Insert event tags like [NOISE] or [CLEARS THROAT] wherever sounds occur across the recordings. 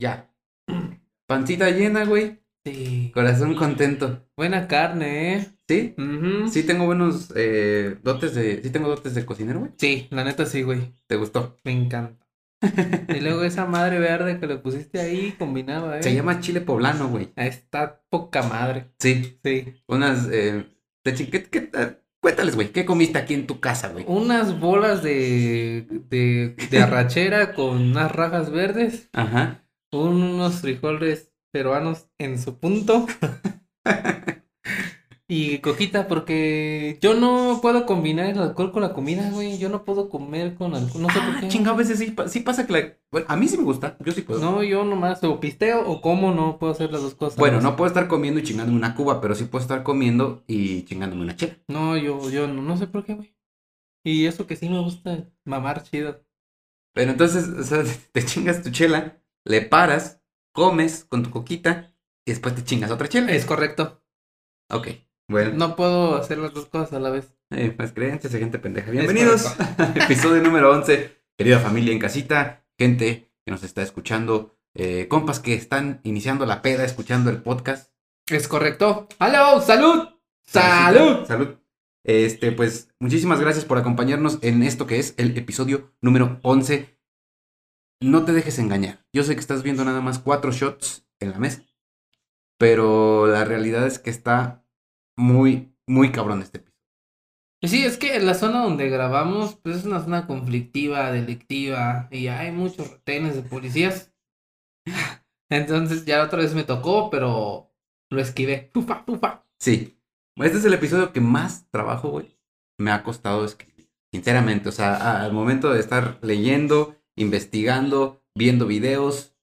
Ya. Pancita llena, güey. Sí. Corazón contento. Buena carne, ¿eh? ¿Sí? Sí tengo buenos eh, dotes de... Sí tengo dotes de cocinero, güey. Sí, la neta sí, güey. ¿Te gustó? Me encanta. Y luego esa madre verde que le pusiste ahí combinaba, ¿eh? Se llama chile poblano, güey. Está poca madre. Sí. Sí. Unas... Eh, ¿qué- qué- eh, cuéntales, güey. ¿Qué comiste aquí en tu casa, güey? Unas bolas de, de, de arrachera con unas rajas verdes. Ajá. Unos frijoles peruanos en su punto. [LAUGHS] Y coquita, porque yo no puedo combinar el alcohol con la comida, güey. Yo no puedo comer con alcohol. No sé por Ah, qué. chinga, a veces sí, sí pasa que la... Bueno, a mí sí me gusta. Yo sí puedo. No, yo nomás o pisteo o como, no puedo hacer las dos cosas. Bueno, no puedo estar comiendo y chingándome una cuba, pero sí puedo estar comiendo y chingándome una chela. No, yo, yo no, no sé por qué, güey. Y eso que sí me gusta mamar chido. Pero entonces, o sea, [LAUGHS] te chingas tu chela, le paras, comes con tu coquita y después te chingas otra chela. Es correcto. Ok, bueno. No puedo hacer las dos cosas a la vez. Eh, pues creencias de gente pendeja. Bienvenidos [LAUGHS] episodio número 11. Querida familia en casita, gente que nos está escuchando, eh, compas que están iniciando la peda escuchando el podcast. Es correcto. ¡Aló! ¡Salud! ¡Salud! Salud. Este, pues, muchísimas gracias por acompañarnos en esto que es el episodio número 11. No te dejes engañar. Yo sé que estás viendo nada más cuatro shots en la mesa. Pero la realidad es que está muy, muy cabrón este episodio. Y Sí, es que la zona donde grabamos, pues es una zona conflictiva, delictiva, y hay muchos retenes de policías. [LAUGHS] Entonces ya otra vez me tocó, pero lo esquivé. Pufa, pufa. Sí. Este es el episodio que más trabajo, güey, me ha costado escribir. Sinceramente, o sea, al momento de estar leyendo, investigando, viendo videos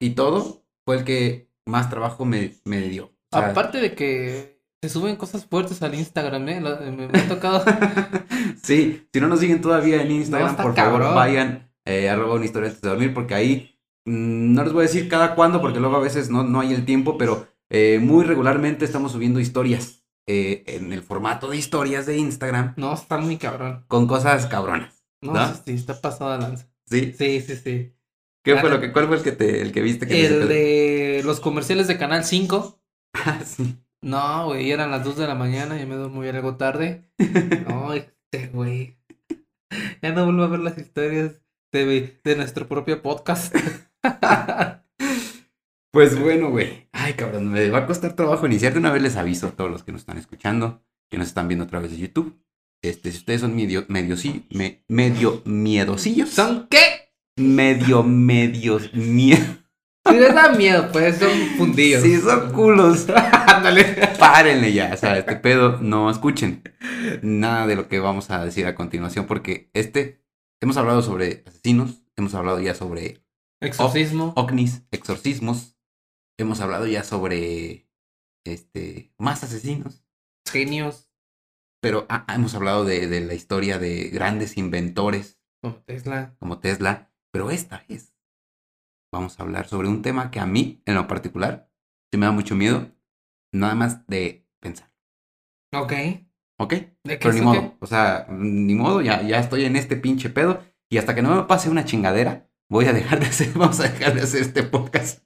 y todo, fue el que más trabajo me, me dio. O sea, Aparte de que se suben cosas fuertes al Instagram, ¿eh? Me, me ha tocado. [LAUGHS] sí, si no nos siguen todavía en Instagram, No, por favor, vayan eh, arroba una historia antes de dormir, porque ahí mm, no les voy a decir cada cuándo, porque luego a veces no, no hay el tiempo, pero eh, muy regularmente estamos subiendo historias eh, en el formato de historias de Instagram No, está muy cabrón. con cosas cabronas. No, sí, está pasada lanza. ¿Sí? Sí, sí, sí. ¿Qué fue lo que, ¿Cuál fue el que te, el que viste que El de los comerciales de Canal 5. [LAUGHS] Ah, sí. No, güey, eran las 2 de la mañana, ya me duermo ya algo tarde. [LAUGHS] No, este güey. Ya no vuelvo a ver las historias de, de nuestro propio podcast. [LAUGHS] Pues bueno, güey. Ay, cabrón, me va a costar trabajo iniciar. De una vez les aviso a todos los que nos están escuchando, que nos están viendo a través de YouTube. Este, si ustedes son medio, medio, sí, me- medio miedosillos. ¿Son qué? medio, medios, miedo. Si les da miedo, pues son fundillos. Sí, son culos. [LAUGHS] Ándale. Párenle ya, o sea, este pedo, no escuchen nada de lo que vamos a decir a continuación, porque este, hemos hablado sobre asesinos, hemos hablado ya sobre Exorcismo. ovnis, exorcismos, hemos hablado ya sobre, este, más asesinos, Genios. Pero ah, ah, hemos hablado de, de la historia de grandes inventores Como Tesla. como Tesla, pero esta vez vamos a hablar sobre un tema que a mí, en lo particular, sí me da mucho miedo, nada más de pensar, Ok. ¿ok? ¿De qué Pero ni es modo, o sea, ni modo, ya, ya estoy en este pinche pedo y hasta que no me pase una chingadera, voy a dejar de hacer, [LAUGHS] vamos a dejar de hacer este podcast.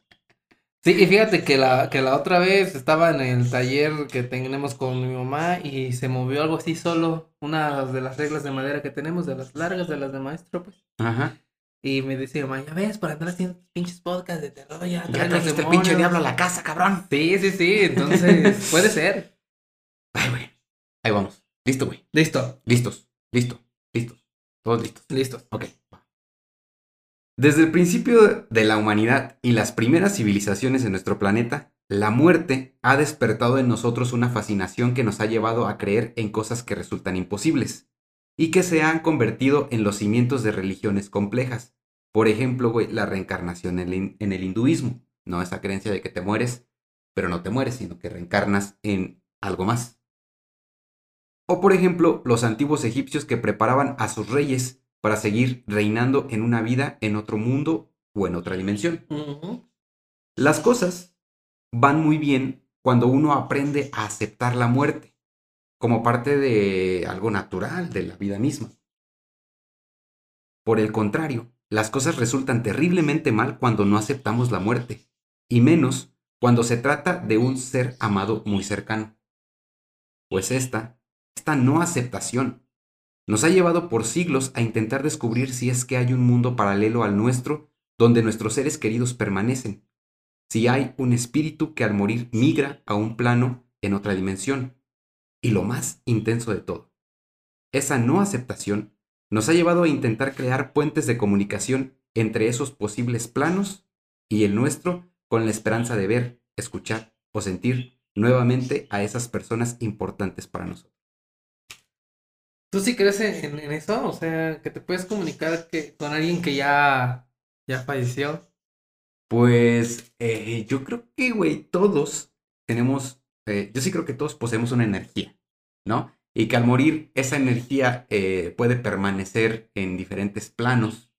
Sí, y fíjate que la, que la otra vez estaba en el taller que tenemos con mi mamá y se movió algo así solo, una de las reglas de madera que tenemos, de las largas, de las de maestro, pues. Ajá. Y me dice mamá, ya ves, por andar haciendo pinches podcasts de terror, ya Ya trajiste el demonios". pinche diablo a la casa, cabrón. Sí, sí, sí, entonces [LAUGHS] puede ser. Ay, güey. Ahí vamos. Listo, güey. Listo, Listos. Listo. Listos. Todos listos. listos. Ok. Desde el principio de la humanidad y las primeras civilizaciones en nuestro planeta, la muerte ha despertado en nosotros una fascinación que nos ha llevado a creer en cosas que resultan imposibles y que se han convertido en los cimientos de religiones complejas. Por ejemplo, la reencarnación en el hinduismo, no esa creencia de que te mueres, pero no te mueres, sino que reencarnas en algo más. O por ejemplo, los antiguos egipcios que preparaban a sus reyes para seguir reinando en una vida en otro mundo o en otra dimensión. Las cosas van muy bien cuando uno aprende a aceptar la muerte como parte de algo natural de la vida misma. Por el contrario, las cosas resultan terriblemente mal cuando no aceptamos la muerte, y menos cuando se trata de un ser amado muy cercano. Pues esta, esta no aceptación, nos ha llevado por siglos a intentar descubrir si es que hay un mundo paralelo al nuestro donde nuestros seres queridos permanecen, si hay un espíritu que al morir migra a un plano en otra dimensión. Y lo más intenso de todo, esa no aceptación nos ha llevado a intentar crear puentes de comunicación entre esos posibles planos y el nuestro con la esperanza de ver, escuchar o sentir nuevamente a esas personas importantes para nosotros. ¿Tú sí crees en, eso? O sea, que te puedes comunicar con alguien que ya, ya falleció. Pues eh, yo creo que, güey, todos tenemos, eh, yo sí creo que todos poseemos una energía, ¿no? Y que al morir esa energía eh, puede permanecer en diferentes planos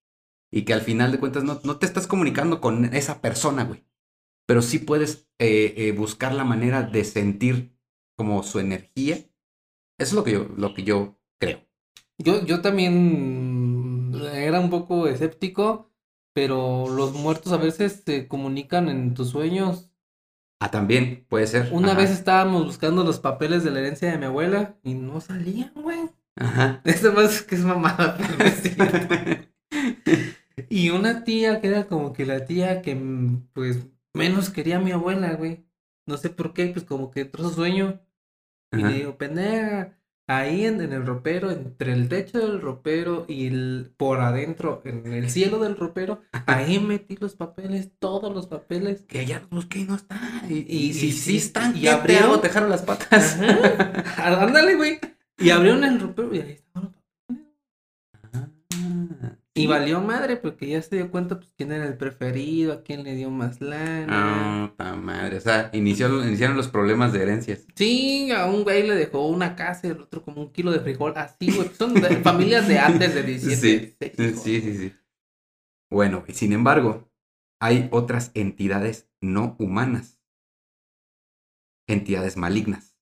y que al final de cuentas no, no te estás comunicando con esa persona, güey. Pero sí puedes buscar la manera de sentir como su energía. Eso es lo que yo, lo que yo creo. Yo, yo también era un poco escéptico pero los muertos a veces se comunican en tus sueños. Ah, también, puede ser. Una vez estábamos buscando los papeles de la herencia de mi abuela y no salían, güey. Ajá. [LAUGHS] Esto más que es mamada, [LAUGHS] y una tía que era como que la tía que, pues, menos quería a mi abuela, güey. No sé por qué, pues como que entró su sueño. Y le digo, pendeja, ahí en, el ropero, entre el techo del ropero y el, por adentro, en el cielo del ropero, ahí [LAUGHS] metí los papeles, todos los papeles. Que ya los busqué y no están. Y, si sí están, y abrieron, te dejaron las patas. [LAUGHS] Ándale, güey. Y abrieron el ropero y ahí estaban y valió madre porque ya se dio cuenta pues quién era el preferido, a quién le dio más lana. Ah, ta madre. O sea, inició, iniciaron los problemas de herencias. Sí, a un güey le dejó una casa y al otro como un kilo de frijol. Así, güey. Son [LAUGHS] familias de antes de 17. Sí, sí, sí, sí. Bueno, y sin embargo, hay otras entidades no humanas. Entidades malignas.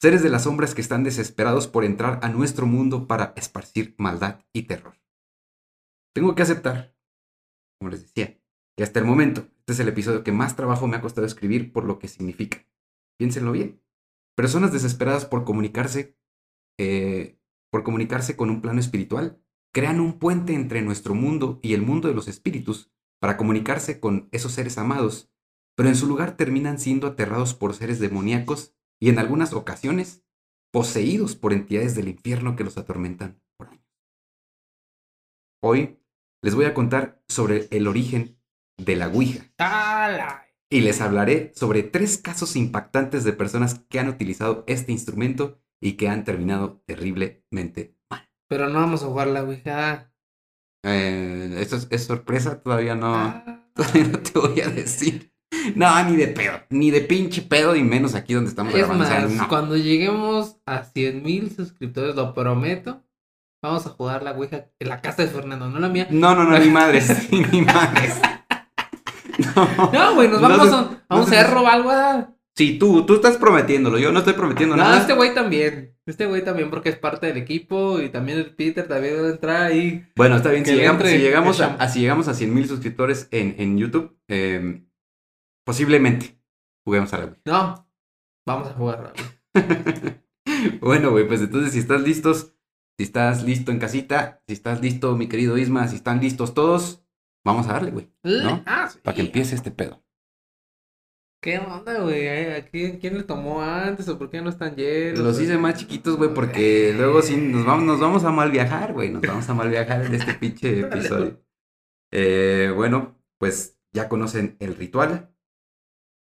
Seres de las sombras que están desesperados por entrar a nuestro mundo para esparcir maldad y terror. Tengo que aceptar, como les decía, que hasta el momento este es el episodio que más trabajo me ha costado escribir por lo que significa. Piénsenlo bien. Personas desesperadas por comunicarse, eh, por comunicarse con un plano espiritual, crean un puente entre nuestro mundo y el mundo de los espíritus para comunicarse con esos seres amados, pero en su lugar terminan siendo aterrados por seres demoníacos y en algunas ocasiones poseídos por entidades del infierno que los atormentan por. Hoy les voy a contar sobre el origen de la Ouija. Y les hablaré sobre tres casos impactantes de personas que han utilizado este instrumento y que han terminado terriblemente mal. Pero no vamos a jugar la Ouija. Eh, esto es, sorpresa, todavía no, ah. [LAUGHS] todavía no te voy a decir. No, ni de pedo, ni de pinche pedo, y menos aquí donde estamos es Más, cuando lleguemos a 100 mil suscriptores, lo prometo, Vamos a jugar la Ouija en la casa de Fernando, no la mía. No, no, no, ni madres, [LAUGHS] ni madres. No, güey, nos vamos, a, vamos a robar algo. Sí, tú, tú estás prometiéndolo, yo no estoy prometiendo nada. No, este güey también. Este güey también porque es parte del equipo y también el Peter también debe entrar ahí. Bueno, está bien, si llegamos, si llegamos, a, si llegamos a 100 mil suscriptores en, en YouTube, eh, posiblemente juguemos a la No, vamos a jugar. [LAUGHS] bueno, güey, pues entonces si estás listos, si estás listo en casita, si estás listo, mi querido Isma, si están listos todos, vamos a darle, güey. ¿No? Ah, Para que empiece este pedo. ¿Qué onda, güey? quién, le tomó antes o por qué no están llenos? Los hice más chiquitos, güey, porque luego sí nos vamos, nos vamos a mal viajar, güey. Nos vamos a mal viajar en este pinche [LAUGHS] episodio. Eh, bueno, pues ya conocen el ritual.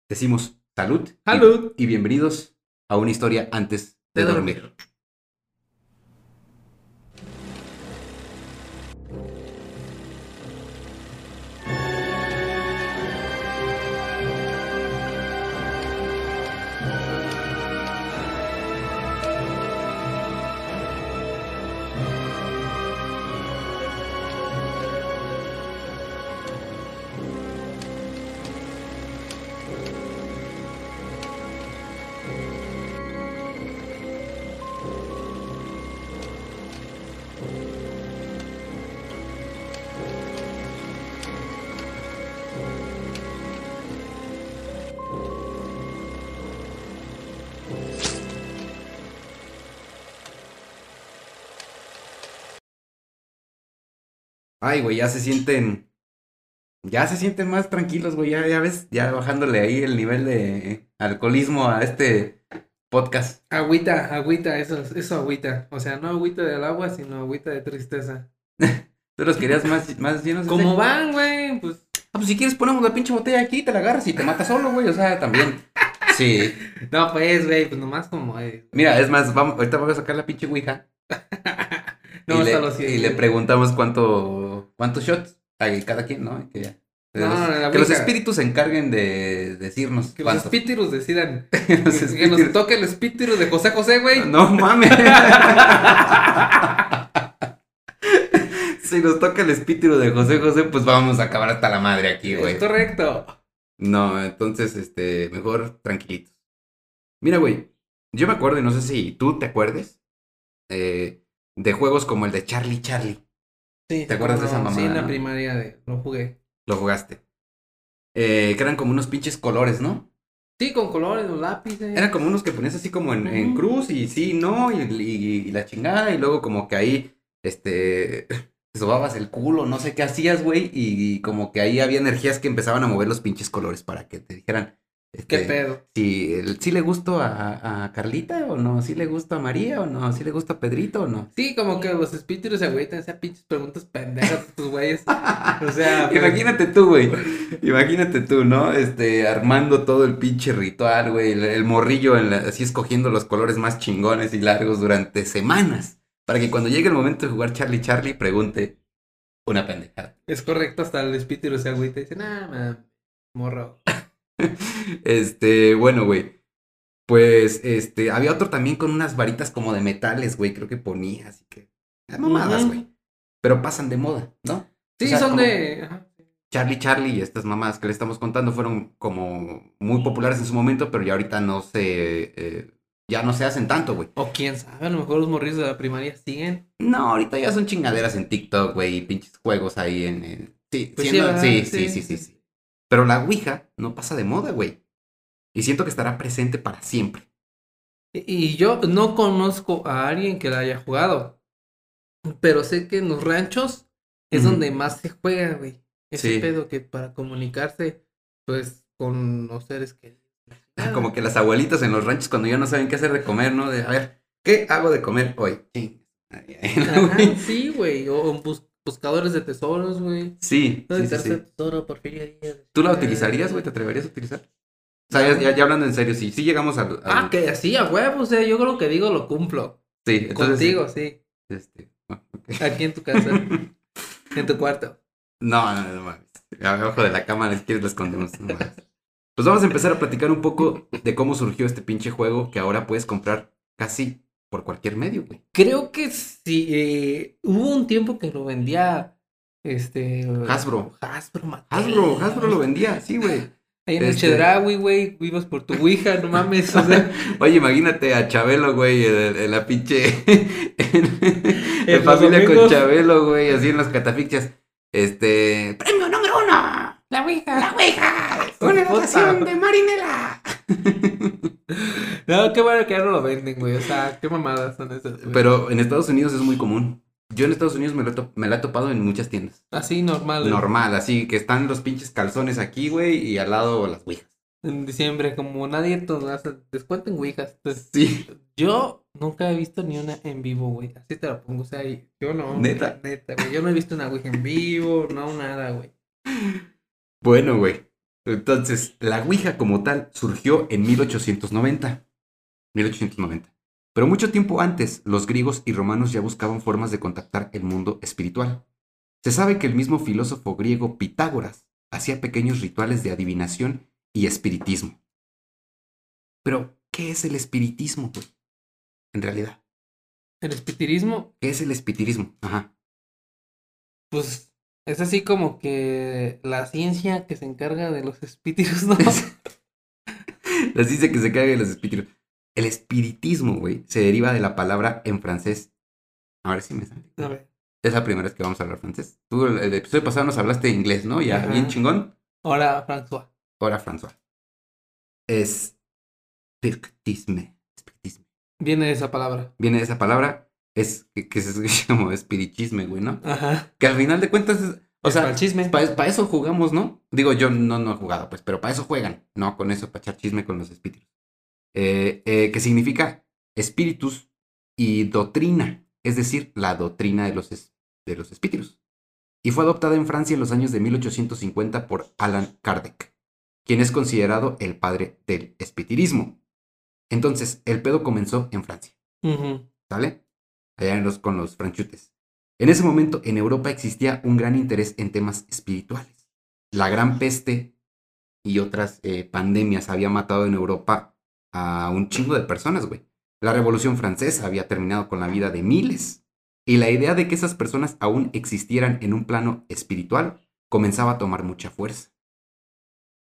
Decimos salud. Salud. Y, bienvenidos a una historia antes de, dormir. Ay, güey, ya se sienten. Ya se sienten más tranquilos, güey. Ya, ya ves, ya bajándole ahí el nivel de alcoholismo a este podcast. Agüita, agüita, eso, eso agüita. O sea, no agüita del agua, sino agüita de tristeza. [LAUGHS] ¿Tú los querías más, más llenos de ¿Cómo van, güey? Pues Ah, pues si quieres ponemos la pinche botella aquí, te la agarras y te matas solo, güey. O sea, también. Sí. [LAUGHS] No, pues, güey, pues nomás como es. Mira, es más, vamos, ahorita voy a sacar la pinche ouija. [LAUGHS] No, y, le, y le preguntamos cuánto, cuántos shots hay cada quien, ¿no? Que, ya. No, no, la que los espíritus se encarguen de decirnos Que los espíritus decidan. [LAUGHS] Los Que, que nos toque el espíritu de José José, güey. No mames. [LAUGHS] si nos toca el espíritu de José José, pues vamos a acabar hasta la madre aquí, güey. Es correcto. No, entonces, este, mejor tranquilitos. Mira, güey, yo me acuerdo, y no sé si tú te acuerdes, eh, de juegos como el de Charlie Charlie. Sí, ¿Te acuerdas de esa no, Sí, mamada, en la no? primaria de, lo jugué. Lo jugaste. Eh, que eran como unos pinches colores, ¿no? Sí, con colores, los lápices. Eran como unos que ponías así como en, cruz y sí, no, y, y- y la chingada, y luego como que ahí, este, [LAUGHS] te sobabas el culo, no sé qué hacías, güey, y, como que ahí había energías que empezaban a mover los pinches colores para que te dijeran, ¿Qué este, pedo? si, le gustó a, a Carlita o no, si le gustó a María o no, si le gustó a Pedrito o no. Sí, como que los espíritus se agüitan, esas pinches preguntas pendejas de tus güeyes. [LAUGHS] O sea, pues, Imagínate tú, güey. Imagínate tú, ¿no? Este, armando todo el pinche ritual, güey. El, el morrillo en la- así escogiendo los colores más chingones y largos durante semanas. Para que cuando llegue el momento de jugar Charlie Charlie pregunte una pendejada. es correcto, hasta el espíritu se agüita y dice, nah, man, morro. [LAUGHS] Este, bueno, güey. Pues, este, había otro también con unas varitas como de metales, güey. Creo que ponía, así que. ah, Mamadas, güey. Pero pasan de moda, ¿no? Sí, O sea, son como- de... ajá. Charlie Charlie y estas mamás que le estamos contando fueron como muy populares en su momento, pero ya ahorita no se, eh, ya no se hacen tanto, güey. O quién sabe, a lo mejor los morrillos de la primaria siguen. No, ahorita ya son chingaderas en TikTok, güey, y pinches juegos ahí en... en- Sí, Pues siendo- Sí, sí, sí, sí. sí. Pero la Ouija no pasa de moda, güey. Y siento que estará presente para siempre. Y yo no conozco a alguien que la haya jugado. Pero sé que en los ranchos es donde más se juega, güey. Ese Sí. pedo que para comunicarse, pues, con los seres que... [LAUGHS] Como que las abuelitas en los ranchos cuando ya no saben qué hacer de comer, ¿no? De, a ver, ¿qué hago de comer hoy? Sí. [LAUGHS] Ajá, sí, güey. O o bus- buscadores de tesoros, güey. Sí, el sí, sí, sí. tercer tesoro, Porfirio Díaz. ¿Tú la utilizarías, güey? ¿Te atreverías a utilizar? O sea, ya, ya- ya hablando en serio, sí, sí llegamos al... al- Ah, que así, a huevo, o sea, yo creo que digo lo cumplo. Sí, entonces... Contigo, sí. Este, bueno, ok. Aquí en tu casa, [LAUGHS] en tu cuarto. No, no, no, no mames. Abajo de la cama, si quieres, la escondemos. no mames. Pues vamos a empezar a platicar un poco de cómo surgió este pinche juego que ahora puedes comprar casi por cualquier medio, güey. Creo que sí, eh, hubo un tiempo que lo vendía, este... Hasbro. Hasbro, Mattel. Hasbro, Hasbro lo vendía, sí, güey. Ahí en el Este- Chedraui, güey, ibas por tu Ouija, no mames, o sea... [LAUGHS] Oye, imagínate a Chabelo, güey, en, la pinche. [LAUGHS] En, familia con. Chabelo, güey, así en las catafixias. Este. ¡Premio número uno! La Ouija. ¡La Ouija! Con ¡Una foto. dotación de Marinela! [LAUGHS] No, qué bueno que ya no lo venden, güey, o sea, qué mamadas son esas, güey. Pero en Estados Unidos es muy común. Yo en Estados Unidos me, lo he to- me la he topado en muchas tiendas. Así, normal. güey. Normal, así que están los pinches calzones aquí, güey, y al lado las ouijas. En diciembre, como nadie hace descuento en Ouijas. Entonces, Sí. yo nunca he visto ni una en vivo, güey. Así te la pongo, o sea, yo no. ¿Neta? Neta, güey. Yo no he visto una Ouija en vivo, no, nada, güey. Bueno, güey. Entonces, la Ouija como tal surgió en 1890. 1890. Pero mucho tiempo antes, los griegos y romanos ya buscaban formas de contactar el mundo espiritual. Se sabe que el mismo filósofo griego Pitágoras hacía pequeños rituales de adivinación y espiritismo. Pero, ¿qué es el espiritismo, güey? En realidad, El espiritismo, ¿qué es el espiritismo? Ajá. pues, es así como que la ciencia que se encarga de los espíritus, ¿no? [LAUGHS] Les dice que se cague los espíritus. El espiritismo, güey, se deriva de la palabra en francés. A ver si me sale. A ver. Es la primera vez que vamos a hablar francés. Tú el, el episodio pasado nos hablaste inglés, ¿no? Ya, Ajá. bien chingón. Ahora, François. Ahora François. Es espiritisme. Espiritisme. Viene de esa palabra. Viene de esa palabra. es que, que se escucha [LAUGHS] como espiritisme, güey, ¿no? Ajá. Que al final de cuentas, es- o Es sea, chisme. para eso jugamos, ¿no? Digo, yo no, no he jugado, pues, pero para eso juegan, ¿no? Con eso, para echar chisme con los espíritus. Eh, eh, que significa espíritus y doctrina, es decir, la doctrina de los, es- de los espíritus. Y fue adoptada en Francia en los años de 1850 por Alan Kardec, quien es considerado el padre del espiritismo. Entonces, el pedo comenzó en Francia. ¿sale? Allá en los, con los franchutes. En ese momento, en Europa existía un gran interés en temas espirituales. La gran peste y otras eh, pandemias había matado en Europa a un chingo de personas, güey. La Revolución Francesa había terminado con la vida de miles. Y la idea de que esas personas aún existieran en un plano espiritual comenzaba a tomar mucha fuerza.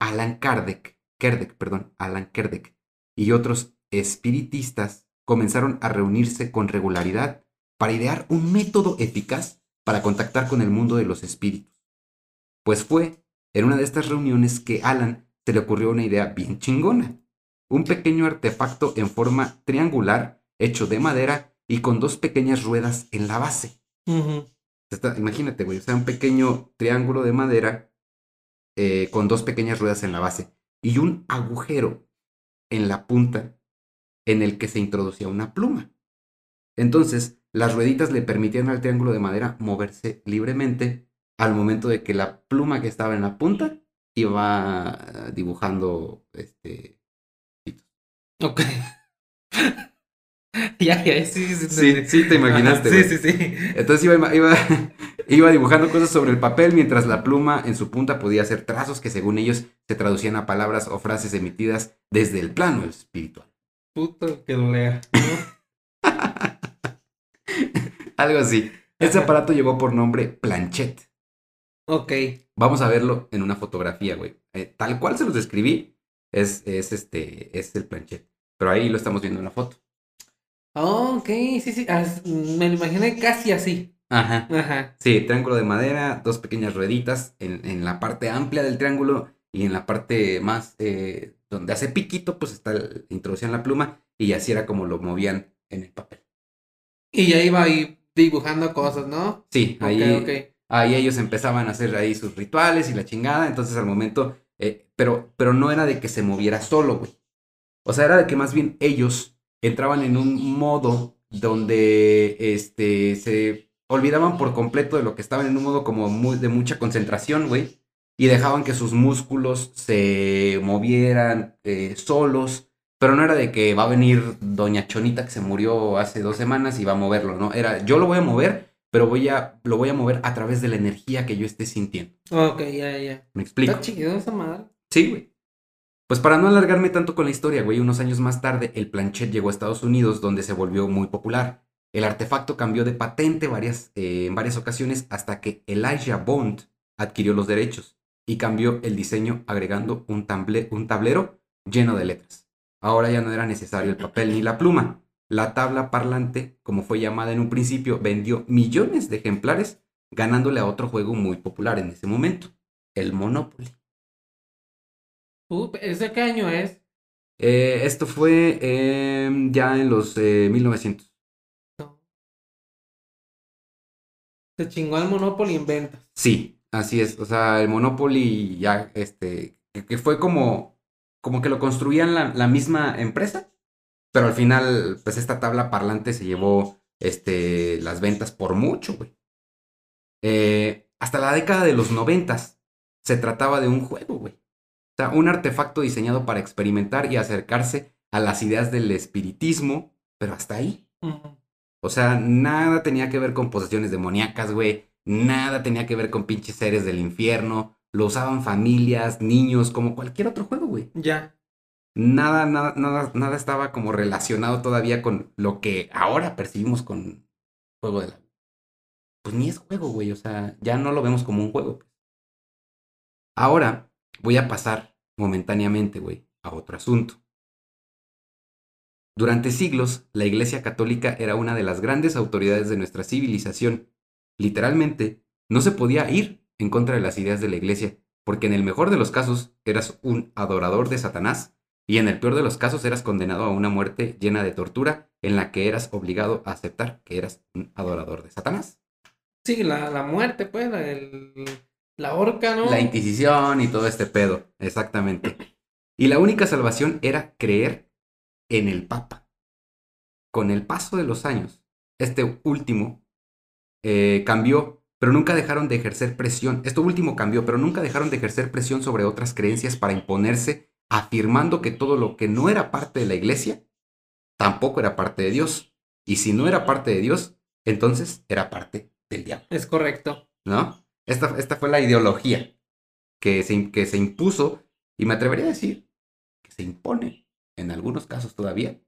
Alan Kardec, Kerdec, perdón, Alan Kerdec y otros espiritistas comenzaron a reunirse con regularidad para idear un método eficaz para contactar con el mundo de los espíritus. Pues fue en una de estas reuniones que Alan se le ocurrió una idea bien chingona. Un pequeño artefacto en forma triangular, hecho de madera y con dos pequeñas ruedas en la base. Está- imagínate, güey, o sea, un pequeño triángulo de madera eh, con dos pequeñas ruedas en la base y un agujero en la punta en el que se introducía una pluma. Entonces, las rueditas le permitían al triángulo de madera moverse libremente al momento de que la pluma que estaba en la punta iba dibujando este Ok. [LAUGHS] ya, ya, sí, sí, Sí, sí, te imaginaste, Ajá. Sí, sí, sí. Entonces iba, iba, [LAUGHS] iba dibujando cosas sobre el papel mientras la pluma en su punta podía hacer trazos que según ellos se traducían a palabras o frases emitidas desde el plano espiritual. Puto que lo lea. [LAUGHS] Algo así. Este aparato llevó por nombre planchette. ok. Vamos a verlo en una fotografía, güey. Eh, tal cual se los describí, es, es, este, es el planchette. Pero ahí lo estamos viendo en la foto. Ok, sí, sí. as- me lo imaginé casi así. Ajá. Ajá. Sí, triángulo de madera, dos pequeñas rueditas en, en la parte amplia del triángulo y en la parte más eh, donde hace piquito, pues está introducían la pluma y así era como lo movían en el papel. Y ya iba ahí dibujando cosas, ¿no? Sí, ahí, ahí ellos empezaban a hacer ahí sus rituales y la chingada, entonces al momento, eh, pero, pero no era de que se moviera solo, güey. O sea, era de que más bien ellos entraban en un modo donde este, se olvidaban por completo de lo que estaban en un modo como muy, de mucha concentración, güey. Y dejaban que sus músculos se movieran eh, solos. Pero no era de que va a venir Doña Chonita que se murió hace dos semanas y va a moverlo, ¿no? Era yo lo voy a mover, pero voy a, lo voy a mover a través de la energía que yo esté sintiendo. Ok, ya, ya. ¿Me explico? Está chido esa madre. Sí, güey. Pues para no alargarme tanto con la historia, güey, unos años más tarde el planchet llegó a Estados Unidos donde se volvió muy popular. El artefacto cambió de patente varias, eh, en varias ocasiones hasta que Elijah Bond adquirió los derechos y cambió el diseño agregando un, un tablero lleno de letras. Ahora ya no era necesario el papel ni la pluma. La tabla parlante, como fue llamada en un principio, vendió millones de ejemplares, ganándole a otro juego muy popular en ese momento, el Monopoly. Uh, ¿Ese qué año es? Eh, esto fue em, ya en los eh, 1900. No. Se chingó el Monopoly en ventas. Sí, así es. O sea, el Monopoly ya, este, que, que fue como, como que lo construían la, la misma empresa, pero al final, pues esta tabla parlante se llevó, este, las ventas por mucho, güey. Eh, hasta la década de los noventas se trataba de un juego, güey. Sea, un artefacto diseñado para experimentar y acercarse a las ideas del espiritismo, pero hasta ahí. O sea, nada tenía que ver con posesiones demoníacas, güey. Nada tenía que ver con pinches seres del infierno. Lo usaban familias, niños, como cualquier otro juego, güey. Ya. Nada, nada, nada, nada estaba como relacionado todavía con lo que ahora percibimos con juego de la. Pues ni es juego, güey. O sea, ya no lo vemos como un juego. Ahora voy a pasar momentáneamente, güey, a otro asunto. Durante siglos, la Iglesia Católica era una de las grandes autoridades de nuestra civilización. Literalmente, no se podía ir en contra de las ideas de la Iglesia, porque en el mejor de los casos eras un adorador de Satanás Y en el peor de los casos eras condenado a una muerte llena de tortura en la que eras obligado a aceptar que eras un adorador de Satanás. Sí, la, la muerte, pues, el- la horca, ¿no? La Inquisición y todo este pedo, exactamente. Y la única salvación era creer en el Papa. Con el paso de los años, este último eh, cambió, pero nunca dejaron de ejercer presión. Esto último cambió, pero nunca dejaron de ejercer presión sobre otras creencias para imponerse, afirmando que todo lo que no era parte de la iglesia tampoco era parte de Dios. Y si no era parte de Dios, entonces era parte del diablo. Es correcto. ¿no? Esta, esta fue la ideología que se, que se impuso y me atrevería a decir que se impone en algunos casos todavía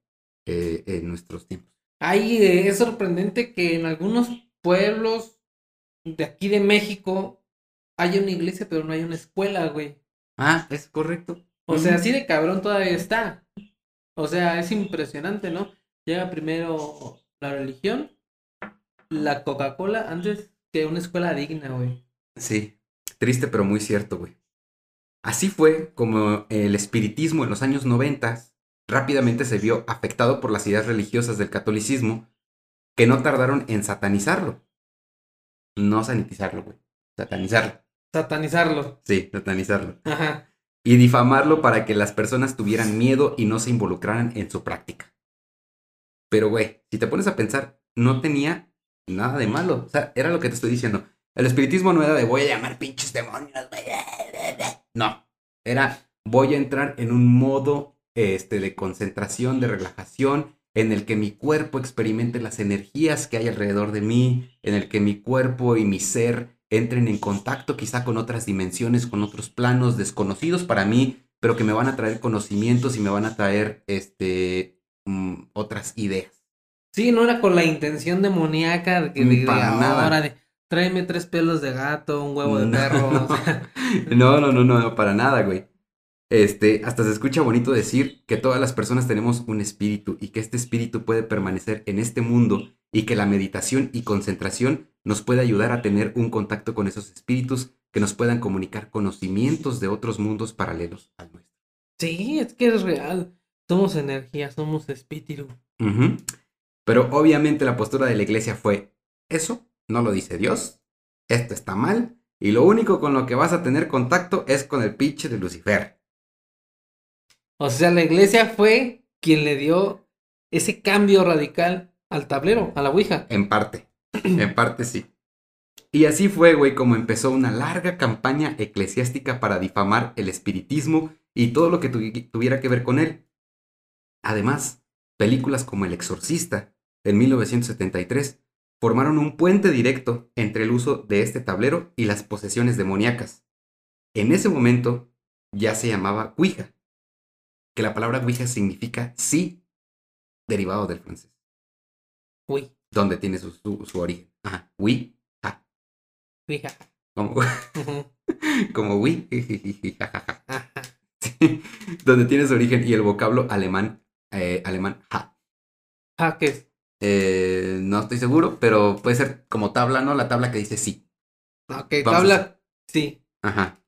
eh, en nuestros tiempos. Ahí eh, es sorprendente que en algunos pueblos de aquí de México haya una iglesia, pero no hay una escuela, güey. Ah, es correcto. O sea, así de cabrón todavía está. O sea, es impresionante, ¿no? Llega primero la religión, la Coca-Cola, antes que una escuela digna, güey. Sí, triste pero muy cierto, güey. Así fue como el espiritismo en los años 90 rápidamente se vio afectado por las ideas religiosas del catolicismo que no tardaron en satanizarlo. No sanitizarlo, güey. Satanizarlo. Satanizarlo. Sí, satanizarlo. Ajá. y difamarlo para que las personas tuvieran miedo y no se involucraran en su práctica. Pero, güey, si te pones a pensar, no tenía nada de malo. O sea, era lo que te estoy diciendo. El espiritismo no era de voy a llamar pinches demonios. No, era voy a entrar en un modo este, de concentración, de relajación, en el que mi cuerpo experimente las energías que hay alrededor de mí, en el que mi cuerpo y mi ser entren en contacto quizá con otras dimensiones, con otros planos desconocidos para mí, pero que me van a traer conocimientos y me van a traer este mm, otras ideas. Sí, no era con la intención demoníaca de que Ni de, para de nada. ahora de tráeme tres pelos de gato, un huevo de No. perro. o sea, [LAUGHS] No, no, no, no, para nada, güey. Este, hasta se escucha bonito decir que todas las personas tenemos un espíritu y que este espíritu puede permanecer en este mundo y que la meditación y concentración nos puede ayudar a tener un contacto con esos espíritus que nos puedan comunicar conocimientos de otros mundos paralelos al nuestro. sí, es que es real. Somos energía, somos espíritu. Ujú. Pero obviamente la postura de la iglesia fue, eso no lo dice Dios, esto está mal, y lo único con lo que vas a tener contacto es con el pinche de Lucifer. O sea, la iglesia fue quien le dio ese cambio radical al tablero, a la Ouija. En parte, en parte sí. Y así fue, güey, como empezó una larga campaña eclesiástica para difamar el espiritismo y todo lo que tuvi- tuviera que ver con él. Además, películas como El Exorcista, en 1973, formaron un puente directo entre el uso de este tablero y las posesiones demoníacas. En ese momento ya se llamaba Ouija, que la palabra Ouija significa sí, derivado del francés Uy, donde tiene su, su, su origen. Ajá. Wii, ja. Ouija. Como, [LAUGHS] como. Ajá. Sí, donde tiene su origen y el vocablo alemán, eh, alemán, ja. Ah, ¿qué es? Eh, no estoy seguro, pero puede ser como tabla, ¿no? La tabla que dice sí. Ok, Vamos a tabla. Sí. Ajá.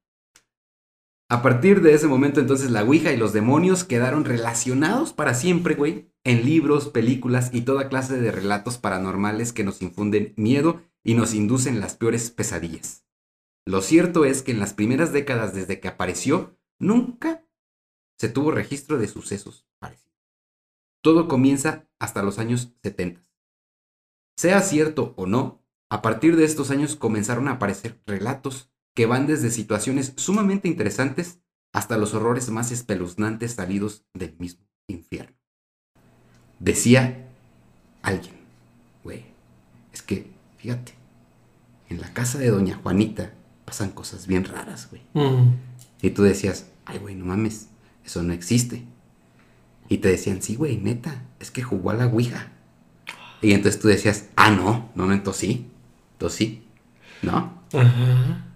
A partir de ese momento, entonces, la Ouija y los demonios quedaron relacionados para siempre, güey, en libros, películas y toda clase de relatos paranormales que nos infunden miedo y nos inducen las peores pesadillas. Lo cierto es que en las primeras décadas desde que apareció, nunca se tuvo registro de sucesos parecidos. Todo comienza hasta los años 70. Sea cierto o no, a partir de estos años comenzaron a aparecer relatos que van desde situaciones sumamente interesantes hasta los horrores más espeluznantes salidos del mismo infierno. Decía alguien, güey, es que, fíjate, en la casa de doña Juanita pasan cosas bien raras, güey. Mm. Y tú decías, ay, güey, no mames, eso no existe. Y te decían, sí, güey, neta, es que jugó a la Ouija. Y entonces tú decías, ah, no, no, no, entonces sí, entonces sí, ¿no? Ajá.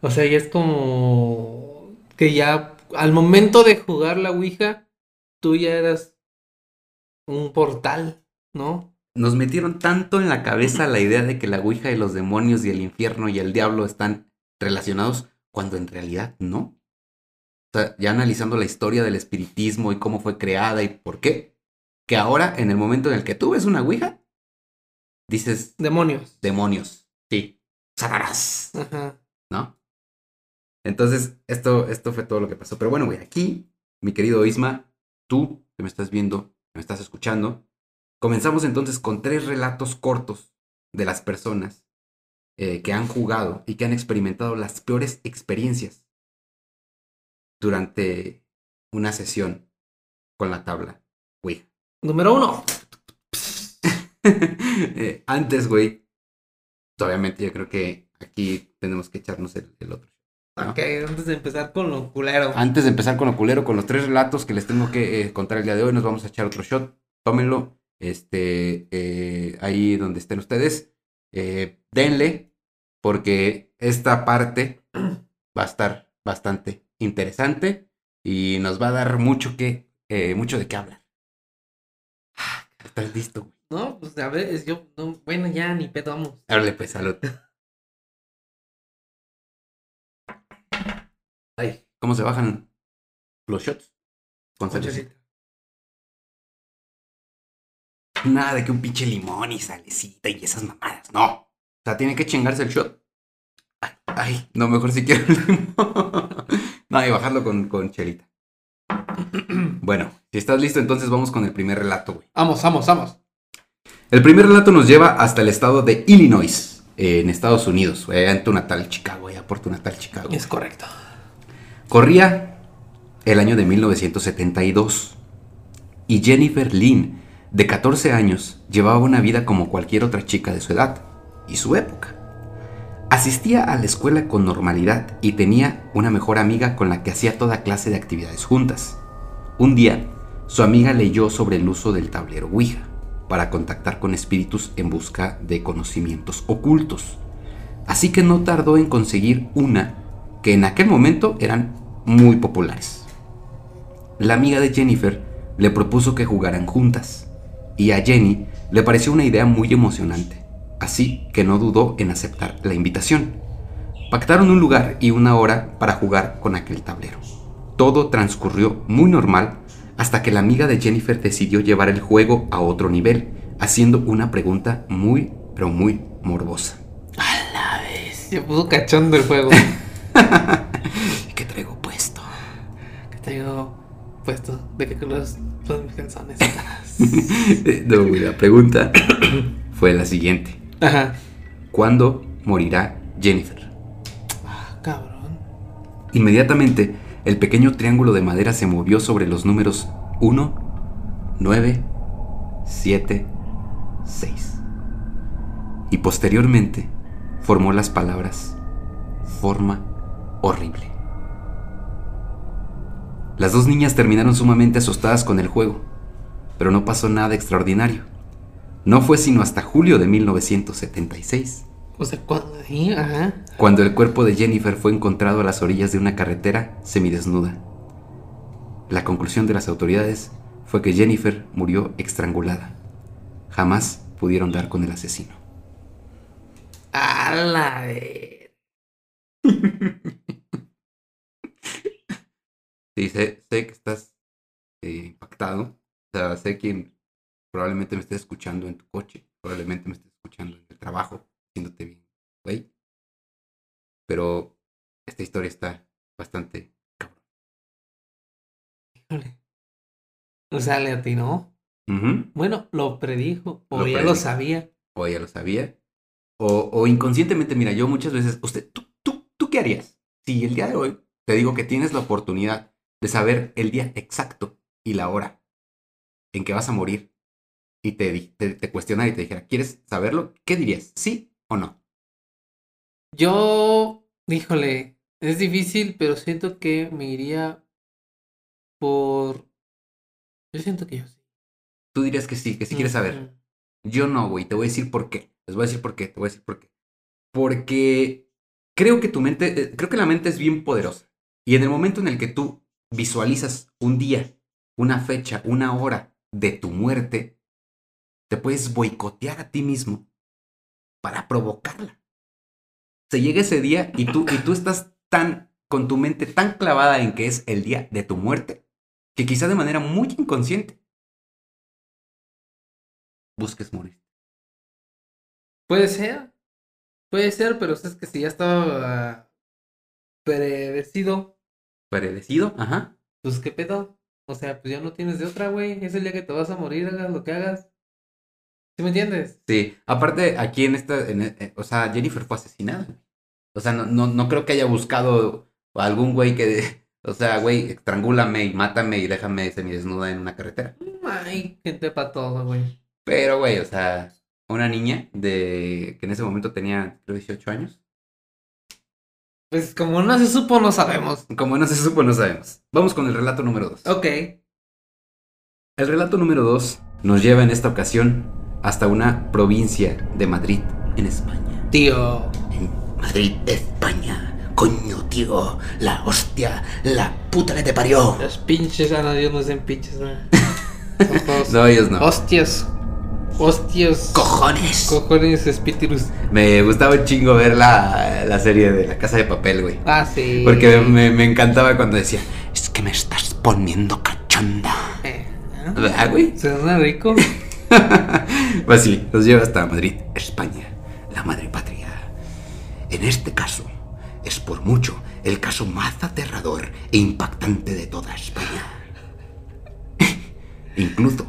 O sea, ya es como que ya al momento de jugar la Ouija, tú ya eras un portal, ¿no? Nos metieron tanto en la cabeza la idea de que la Ouija y los demonios y el infierno y el diablo están relacionados cuando en realidad no. Sea, ya analizando la historia del espiritismo y cómo fue creada y por qué, que ahora, en el momento en el que tú ves una Ouija, dices, Demonios. demonios, sí, Satanás, Ajá. ¿no? Entonces, esto, esto fue todo lo que pasó. Pero bueno, güey, aquí, mi querido Isma, tú que me estás viendo, que me estás escuchando, comenzamos entonces con tres relatos cortos de las personas eh, que han jugado y que han experimentado las peores experiencias durante una sesión con la tabla. Güey. Número uno. [LAUGHS] Eh, antes, güey, obviamente yo creo que aquí tenemos que echarnos el, el otro. ¿no? Ok, antes de empezar con lo culero. Antes de empezar con lo culero, con los tres relatos que les tengo que eh, contar el día de hoy, nos vamos a echar otro shot. Tómenlo. Este, eh, ahí donde estén ustedes. denle, porque esta parte va a estar bastante interesante y nos va a dar mucho que, eh, mucho de qué hablar. Ah, ¿Estás listo? güey? No, pues a ver, es yo. No, bueno, ya ni pedo, vamos. Árale, pues, salud. Ay, ¿cómo se bajan los shots? Con cervecita. Nada de que un pinche limón y salecita y esas mamadas. No. O sea, tiene que chingarse el shot. Ay, ay, no, mejor si quiero [LAUGHS] limón. No, y bajarlo con, con chelita. [CLEARS THROAT] Bueno, si estás listo, entonces vamos con el primer relato, güey. Vamos, vamos, vamos. El primer relato nos lleva hasta el estado de Illinois, eh, en Estados Unidos, allá en tu natal Chicago, allá por tu natal Chicago. Es correcto. Corría el año de 1972 y Jennifer Lynn, de 14 años, llevaba una vida como cualquier otra chica de su edad y su época. Asistía a la escuela con normalidad y tenía una mejor amiga con la que hacía toda clase de actividades juntas. Un día, su amiga leyó sobre el uso del tablero Ouija para contactar con espíritus en busca de conocimientos ocultos. Así que no tardó en conseguir una que en aquel momento eran muy populares. La amiga de Jennifer le propuso que jugaran juntas y a Jenny le pareció una idea muy emocionante, así que no dudó en aceptar la invitación. Pactaron un lugar y una hora para jugar con aquel tablero. Todo transcurrió muy normal hasta que la amiga de Jennifer decidió llevar el juego a otro nivel, haciendo una pregunta muy, pero muy morbosa. A la vez. Se puso cachondo el juego. [LAUGHS] ¿Qué traigo puesto? que tengo puesto. ¿De qué colores son mis calzones? [LAUGHS] no, güey, la pregunta fue la siguiente. Ajá. ¿Cuándo morirá Jennifer? Ah, cabrón. Inmediatamente, el pequeño triángulo de madera se movió sobre los números 1, 9, 7, 6. Y posteriormente formó las palabras forma horrible. Las dos niñas terminaron sumamente asustadas con el juego, pero no pasó nada extraordinario. No fue sino hasta julio de 1976 O sea, cuando. Sí, ajá. cuando el cuerpo de Jennifer fue encontrado a las orillas de una carretera semidesnuda. La conclusión de las autoridades fue que Jennifer murió estrangulada. Jamás pudieron dar con el asesino. A la vez. [LAUGHS] Sí, sé, sé que estás eh, impactado. O sea, sé que probablemente me estés escuchando en tu coche, probablemente me estés escuchando en el trabajo, haciéndote bien, güey. Pero esta historia está bastante cabrón. Híjole. O sea, le atinó. Ujú. Bueno, lo predijo. O Lo ya predijo. lo sabía. o ya lo sabía, o, o inconscientemente, mira, yo muchas veces, usted, ¿tú, tú, ¿tú qué harías? Si el día de hoy te digo que tienes la oportunidad de saber el día exacto y la hora en que vas a morir y te, te, te cuestionara y te dijera, ¿quieres saberlo? ¿Qué dirías? ¿Sí o no? Yo, híjole, es difícil, pero siento que me iría por. Yo siento que yo sí. Tú dirías que sí, que sí quieres saber. Ujú. Yo no, güey, te voy a decir por qué. Les voy a decir por qué, te voy a decir por qué. Porque creo que tu mente, eh, creo que la mente es bien poderosa. Y en el momento en el que tú visualizas un día, una fecha, una hora de tu muerte, te puedes boicotear a ti mismo para provocarla. Se llega ese día y tú, y tú estás tan con tu mente tan clavada en que es el día de tu muerte, que quizá de manera muy inconsciente busques morir. Puede ser. Puede ser, pero es que si ya estaba predecido, Predecido, ajá. pues qué pedo. O sea, pues ya no tienes de otra, güey. Es el día que te vas a morir, hagas lo que hagas. ¿Sí me entiendes? Sí, aparte aquí en esta, en, eh, o sea, Jennifer fue asesinada. O sea, no, no, no creo que haya buscado a algún güey que, [LAUGHS] o sea, güey, estrangúlame y mátame y déjame semidesnuda en una carretera. Ay, gente para todo, güey. Pero, güey, o sea, una niña de que en ese momento tenía, creo, 18 años. Pues como no se supo, no sabemos. Como no se supo, no sabemos. Vamos con el relato número 2. Ok. El relato número 2 nos lleva en esta ocasión hasta una provincia de Madrid, en España. Tío. En Madrid, España. Coño, tío. La hostia. La puta que te parió. Los pinches, no, Dios no sean pinches, [LAUGHS] No, ellos no. Hostias. Hostias. Cojones. Cojones, espíritus. Me gustaba un chingo ver la, la serie de La Casa de Papel, güey. Ah, sí. Porque me, me encantaba cuando decía, Es que me estás poniendo cachonda. Eh, ¿verdad, güey? Suena rico. [LAUGHS] pues sí, nos lleva hasta Madrid. España, la madre patria. En este caso, es por mucho el caso más aterrador e impactante de toda España. [LAUGHS] incluso,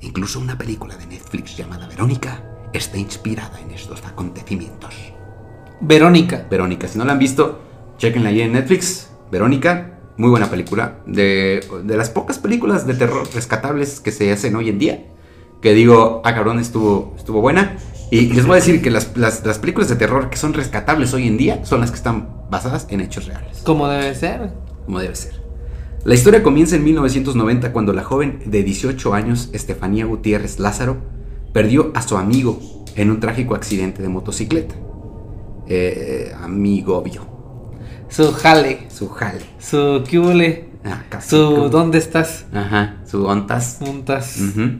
incluso una película de Netflix llamada Verónica está inspirada en estos acontecimientos. Verónica. Verónica, si no la han visto, chequenla ahí en Netflix. Verónica, muy buena película. De, de las pocas películas de terror rescatables que se hacen hoy en día. Que digo, ah, cabrón, estuvo, estuvo buena. Y les voy a decir que las, las- las películas de terror que son rescatables hoy en día son las que están basadas en hechos reales. Como debe ser. como debe ser. La historia comienza en 1990 cuando la joven de 18 años, Estefanía Gutiérrez Lázaro, perdió a su amigo en un trágico accidente de motocicleta. Eh, amigo obvio, Su jale. su jale. Su cúbole. Ah, Su ¿dónde estás? Ajá, su ontas. Juntas. Ujú.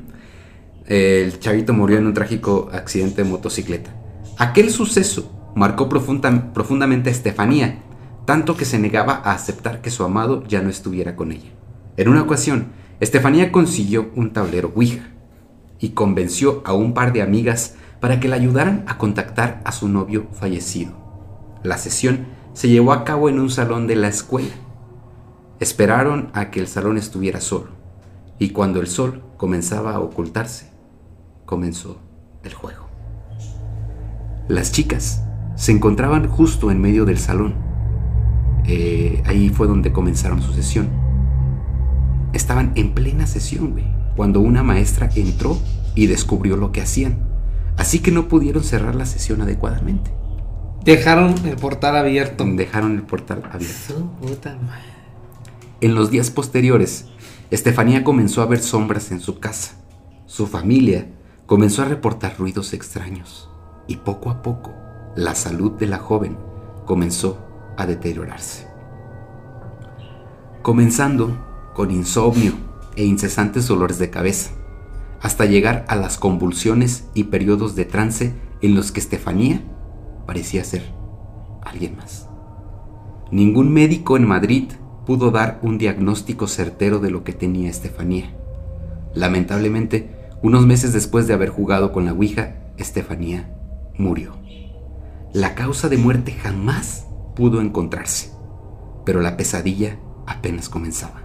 El chavito murió en un trágico accidente de motocicleta. Aquel suceso marcó profunda- profundamente a Estefanía, tanto que se negaba a aceptar que su amado ya no estuviera con ella. En una ocasión, Estefanía consiguió un tablero Ouija y convenció a un par de amigas para que la ayudaran a contactar a su novio fallecido. La sesión se llevó a cabo en un salón de la escuela. Esperaron a que el salón estuviera solo, y cuando el sol comenzaba a ocultarse, comenzó el juego. Las chicas se encontraban justo en medio del salón. Eh, ahí fue donde comenzaron su sesión. Estaban en plena sesión, güey, cuando una maestra entró y descubrió lo que hacían. Así que no pudieron cerrar la sesión adecuadamente. Dejaron el portal abierto. Dejaron el portal abierto. Su puta madre. En los días posteriores, Estefanía comenzó a ver sombras en su casa. Su familia comenzó a reportar ruidos extraños y poco a poco la salud de la joven comenzó a deteriorarse. Comenzando con insomnio e incesantes dolores de cabeza, hasta llegar a las convulsiones y periodos de trance en los que Estefanía parecía ser alguien más. Ningún médico en Madrid pudo dar un diagnóstico certero de lo que tenía Estefanía. Lamentablemente, unos meses después de haber jugado con la Ouija, Estefanía murió. La causa de muerte jamás pudo encontrarse, pero la pesadilla apenas comenzaba.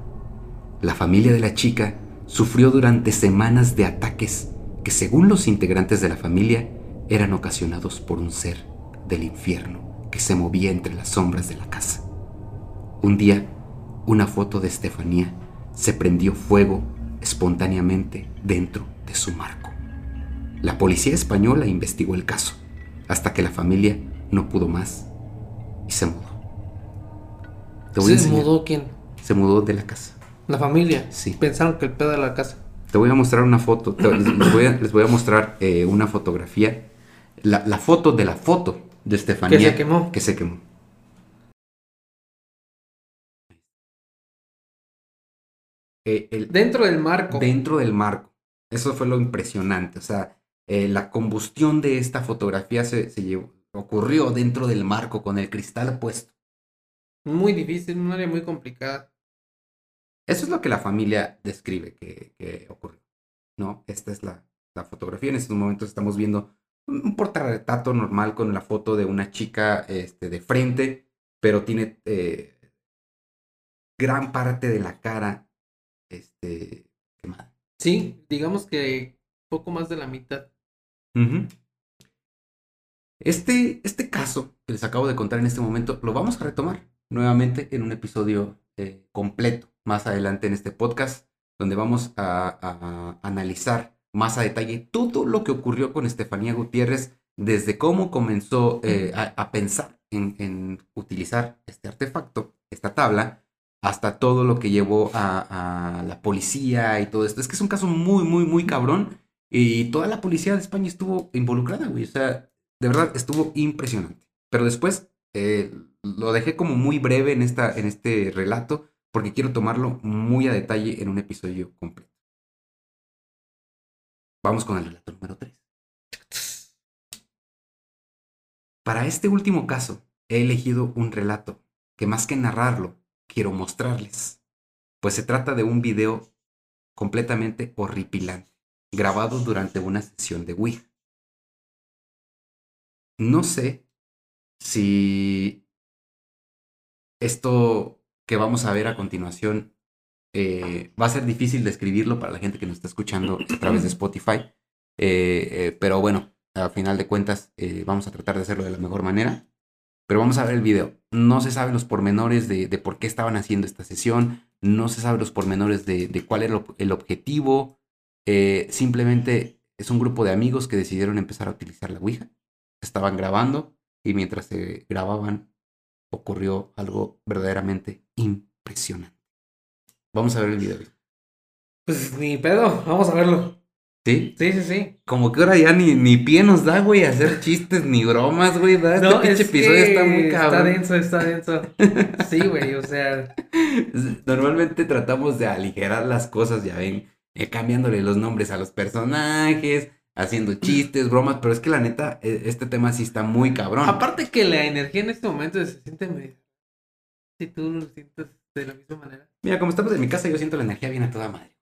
La familia de la chica sufrió durante semanas de ataques que según los integrantes de la familia eran ocasionados por un ser del infierno que se movía entre las sombras de la casa. Un día, una foto de Estefanía se prendió fuego espontáneamente dentro de su marco. La policía española investigó el caso hasta que la familia no pudo más y se mudó. Te voy a ¿Se mudó quién? Se mudó de la casa. La familia. Sí. Pensaron que el pedo de la casa. Te voy a mostrar una foto. te- les, voy a, les voy a mostrar eh, una fotografía. La, la foto de la foto de Estefanía. Que se quemó. Que se quemó. Eh, el- Dentro del marco. dentro del marco. Eso fue lo impresionante. O sea, eh, la combustión de esta fotografía se, se llevó- ocurrió dentro del marco con el cristal puesto. Muy difícil, un área muy complicada. Eso es lo que la familia describe que, que ocurrió, ¿no? Esta es la, la fotografía. En estos momentos estamos viendo un, un portarretrato normal con la foto de una chica este, de frente, pero tiene eh, gran parte de la cara este, quemada. Sí, digamos que poco más de la mitad. Este, este caso que les acabo de contar en este momento lo vamos a retomar nuevamente en un episodio eh, completo más adelante en este podcast, donde vamos a, a analizar más a detalle todo lo que ocurrió con Estefanía Gutiérrez, desde cómo comenzó eh, a, a pensar en, en utilizar este artefacto, esta tabla, hasta todo lo que llevó a, la policía y todo esto. Es que es un caso muy, muy, muy cabrón. Y toda la policía de España estuvo involucrada, güey. O sea, de verdad, estuvo impresionante. Pero después eh, lo dejé como muy breve en, esta, en este relato porque quiero tomarlo muy a detalle en un episodio completo. Vamos con el relato número 3. Para este último caso, he elegido un relato que más que narrarlo, quiero mostrarles. Pues se trata de un video completamente horripilante, grabado durante una sesión de Ouija. No sé si esto que vamos a ver a continuación eh, va a ser difícil describirlo para la gente que nos está escuchando a través de Spotify. Eh, eh, pero bueno, a final de cuentas vamos a tratar de hacerlo de la mejor manera. Pero vamos a ver el video. No se saben los pormenores de, de por qué estaban haciendo esta sesión. No se saben los pormenores de, de cuál era el objetivo. Eh, simplemente es un grupo de amigos que decidieron empezar a utilizar la Ouija. Estaban grabando y mientras se grababan ocurrió algo verdaderamente impresionante. Vamos a ver el video. Pues ni pedo, vamos a verlo. ¿Sí? Sí, sí, sí. Como que ahora ya ni, ni pie nos da, güey, hacer [LAUGHS] chistes ni bromas, güey. ¿verdad? Este No, pinche es episodio está muy cabrón. Está denso, está denso. [LAUGHS] Sí, güey, o sea, Normalmente tratamos de aligerar las cosas, ya ven, eh, cambiándole los nombres a los personajes, haciendo chistes, bromas, pero es que la neta, eh, este tema sí está muy cabrón. aparte que la energía en este momento se siente medio... Si tú lo sientes de la misma manera. Mira, como estamos en mi casa, yo siento la energía bien a toda madre.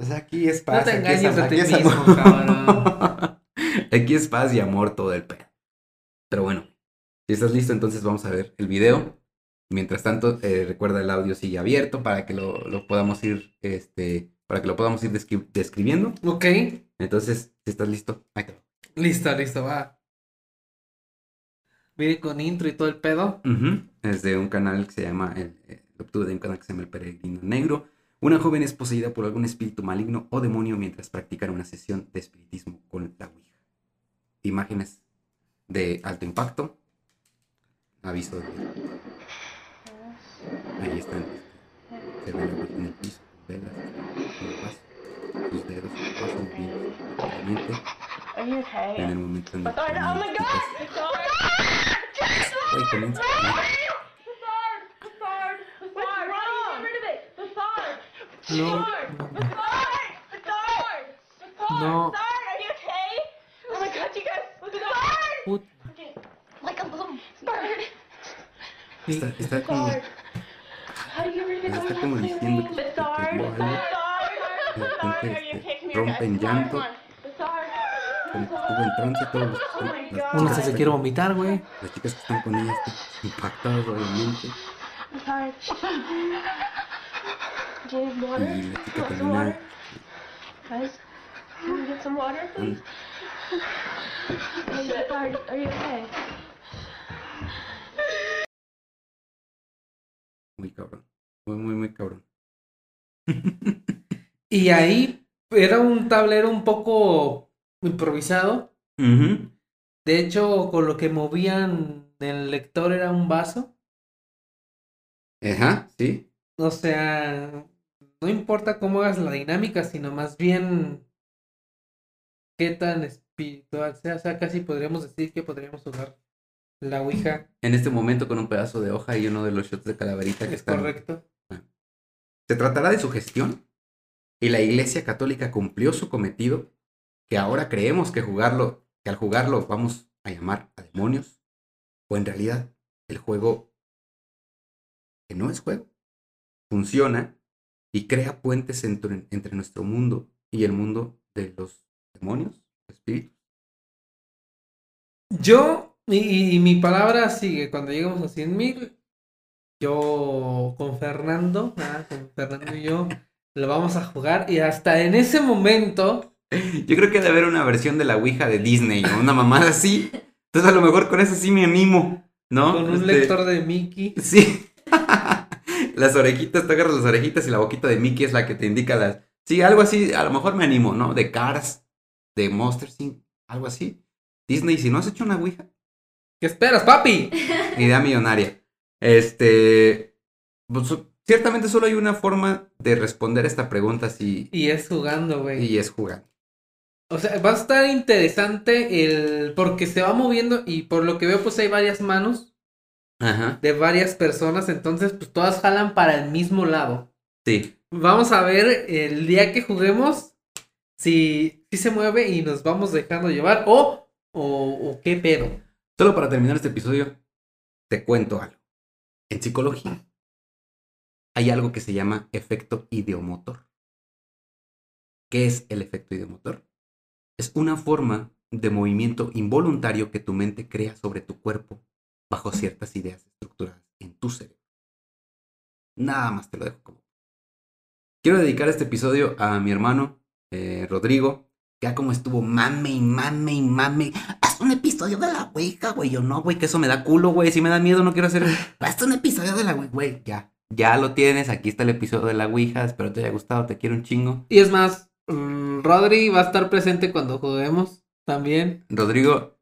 O sea, aquí es paz. No te aquí es engañes a ti aquí mismo, cabrón. Aquí es paz y amor todo el pedo. Pero bueno, si estás listo, entonces vamos a ver el video. Mientras tanto, eh, recuerda el audio sigue abierto para que lo, lo podamos ir, este, para que lo podamos ir descri- describiendo. Ok, Entonces, si estás listo, ahí te va. listo, listo, va. Viene con intro y todo el pedo. Es de un canal que se llama, el, de un canal que se llama El Peregrino Negro. Una joven es poseída por algún espíritu maligno o demonio mientras practican una sesión de espiritismo con la Ouija. Imágenes de alto impacto. Aviso de... Ahí están. Se ve la Ouija en el piso, velas, paso, sus dedos pasan bien okay? en el momento en el que the sword. Put- Okay. Like a little bird. sí. Está, está como... Está como diciendo que The se sword. pegó The algo. sword. De The sword. repente, Are you este, okay? Come here, rompe guys. en Come on, llanto. que estuvo en trance todos los, Oh my las, God. Uno se que quiere vomitar, güey. las chicas que están con ella están impactadas obviamente Sword. Do you need water? y la chica Want some water? Guys, can we get some water, please? Hey, the sword. Are you okay? muy cabrón muy muy muy cabrón [LAUGHS] Y ahí era un tablero un poco improvisado. Ujú. De hecho, con lo que movían el lector era un vaso. ajá sí O sea, no importa cómo hagas la dinámica, sino más bien qué tan espiritual sea. O sea, casi podríamos decir que podríamos jugar la Ouija. en este momento con un pedazo de hoja y uno de los shots de calaverita que Es están correcto. se tratará de su gestión y la Iglesia Católica cumplió su cometido que ahora creemos que jugarlo que al jugarlo vamos a llamar a demonios o en realidad el juego que no es juego, funciona y crea puentes entre, entre nuestro mundo y el mundo de los demonios, espíritus. Yo, y, y mi palabra sigue, cuando lleguemos a 100 mil, yo con Fernando, ah, con Fernando y yo, lo vamos a jugar y hasta en ese momento, Yo creo que debe haber una versión de la Ouija de Disney, o una mamada así. Entonces a lo mejor con eso sí me animo, ¿no? con un Este, lector de Mickey, Sí. Las orejitas, te agarras las orejitas y la boquita de Mickey es la que te indica las. Sí, algo así, a lo mejor me animo, ¿no? De Cars, de Monster Inc., algo así. Disney, si no has hecho una Ouija, ¿qué esperas, papi? [LAUGHS] idea millonaria. Este. pues, ciertamente solo hay una forma de responder esta pregunta si. Y es jugando, güey. Y es jugar. O sea, va a estar interesante el... Porque se va moviendo y por lo que veo, pues hay varias manos Ajá. de varias personas, entonces pues todas jalan para el mismo lado. Sí. Vamos a ver el día que juguemos si, si se mueve y nos vamos dejando llevar o, o, o qué pedo. Solo para terminar este episodio, te cuento algo. En psicología hay algo que se llama efecto ideomotor. ¿Qué es el efecto ideomotor? Es una forma de movimiento involuntario que tu mente crea sobre tu cuerpo bajo ciertas ideas estructuradas en tu cerebro. Nada más te lo dejo como. Quiero dedicar este episodio a mi hermano eh, Rodrigo, ya como estuvo mame y mame y mame. Haz un episodio de la Ouija, güey. Yo no, güey, que eso me da culo, güey. Si me da miedo, no quiero hacer. [LAUGHS] Haz un episodio de la Ouija, güey. Ya, ya lo tienes. Aquí está el episodio de la Ouija. Espero te haya gustado. Te quiero un chingo. Y es más, mm, Rodri va a estar presente cuando juguemos también. Rodrigo,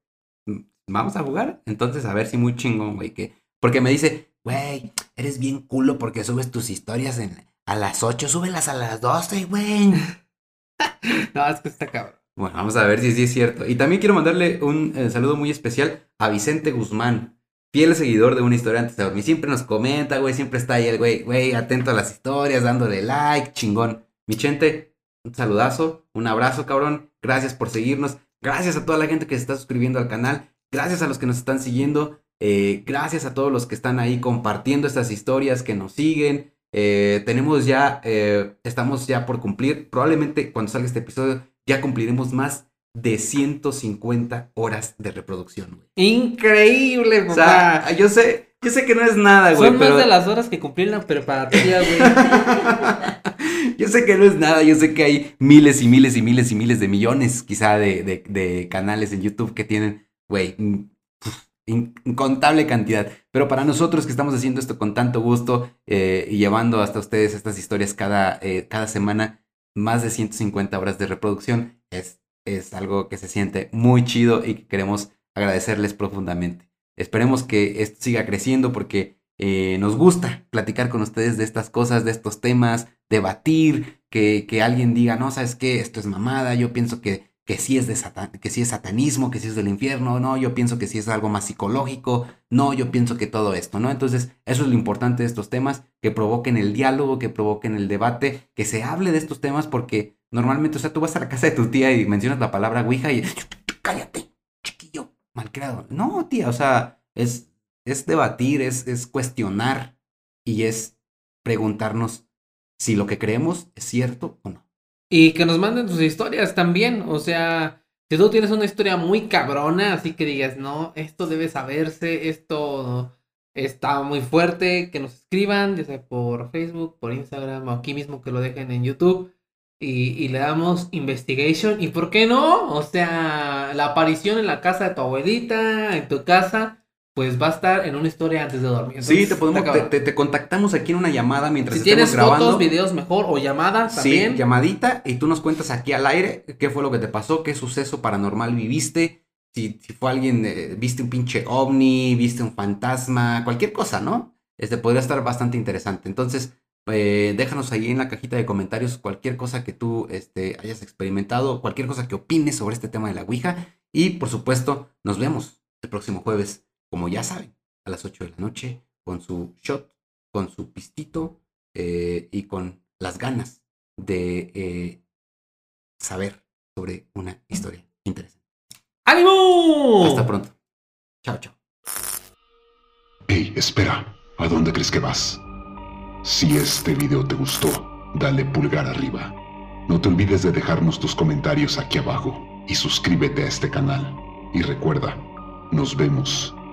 vamos a jugar. Entonces, a ver si muy chingón, güey. Que... Porque me dice, güey, eres bien culo porque subes tus historias en... a las 8. Súbelas a las 12, güey. [LAUGHS] No, es que está cabrón. Bueno, vamos a ver si sí es cierto. Y también quiero mandarle un eh, saludo muy especial a Vicente Guzmán, fiel seguidor de una historia antes de dormir. Siempre nos comenta, güey, siempre está ahí el güey, güey, atento a las historias, dándole like, chingón. Mi gente, un saludazo, un abrazo, cabrón. Gracias por seguirnos. Gracias a toda la gente que se está suscribiendo al canal. Gracias a los que nos están siguiendo. Eh, gracias a todos los que están ahí compartiendo estas historias, que nos siguen. Eh, tenemos ya, eh, estamos ya por cumplir, probablemente cuando salga este episodio ya cumpliremos más de 150 horas de reproducción, güey. Increíble, O papá. sea, yo sé, yo sé que no es nada, güey, Son pero... más de las horas que cumplí en la preparatoria, güey. [LAUGHS] yo sé que no es nada, yo sé que hay miles y miles y miles y miles de millones, quizá, de, de- de canales en YouTube que tienen, güey, in- incontable cantidad. Pero para nosotros que estamos haciendo esto con tanto gusto eh, y llevando hasta ustedes estas historias cada, eh, cada semana, más de 150 horas de reproducción, es, es algo que se siente muy chido y que queremos agradecerles profundamente. Esperemos que esto siga creciendo porque eh, nos gusta platicar con ustedes de estas cosas, de estos temas, debatir, que, que alguien diga, no, sabes qué, esto es mamada, yo pienso que, que, sí es de que sí es satanismo, que sí es del infierno, no, yo pienso que sí es algo más psicológico, no, yo pienso que todo esto, ¿no? Entonces, eso es lo importante de estos temas, que provoquen el diálogo, que provoquen el debate, que se hable de estos temas porque normalmente, o sea, tú vas a la casa de tu tía y mencionas la palabra Ouija y cállate, chiquillo, malcriado. No, tía, o sea, es, es debatir, es, es cuestionar y es preguntarnos si lo que creemos es cierto o no. Y que nos manden sus historias también. O sea, si tú tienes una historia muy cabrona, así que digas, no, esto debe saberse, esto está muy fuerte, que nos escriban, ya sea por Facebook, por Instagram o aquí mismo que lo dejen en YouTube. Y, y le damos investigation. ¿Y por qué no? O sea, la aparición en la casa de tu abuelita, en tu casa, pues va a estar en una historia antes de dormir. Sí, te, podemos, te, te- te contactamos aquí en una llamada mientras Si estemos tienes grabando. fotos, videos mejor o llamadas también. Sí, llamadita y tú nos cuentas aquí al aire qué fue lo que te pasó, qué suceso paranormal viviste, si, si fue alguien, eh, viste un pinche ovni, viste un fantasma, cualquier cosa, ¿no? Este podría estar bastante interesante. Entonces, eh, déjanos ahí en la cajita de comentarios cualquier cosa que tú este, hayas experimentado, cualquier cosa que opines sobre este tema de la Ouija. Y por supuesto, nos vemos el próximo jueves, como ya saben, a las 8 de la noche, con su shot, con su pistito eh, y con las ganas de eh, saber sobre una historia interesante. ¡Ánimo! Hasta pronto. Chao, chao. Hey, espera. ¿A dónde crees que vas? Si este video te gustó, dale pulgar arriba. No te olvides de dejarnos tus comentarios aquí abajo y suscríbete a este canal. Y recuerda, nos vemos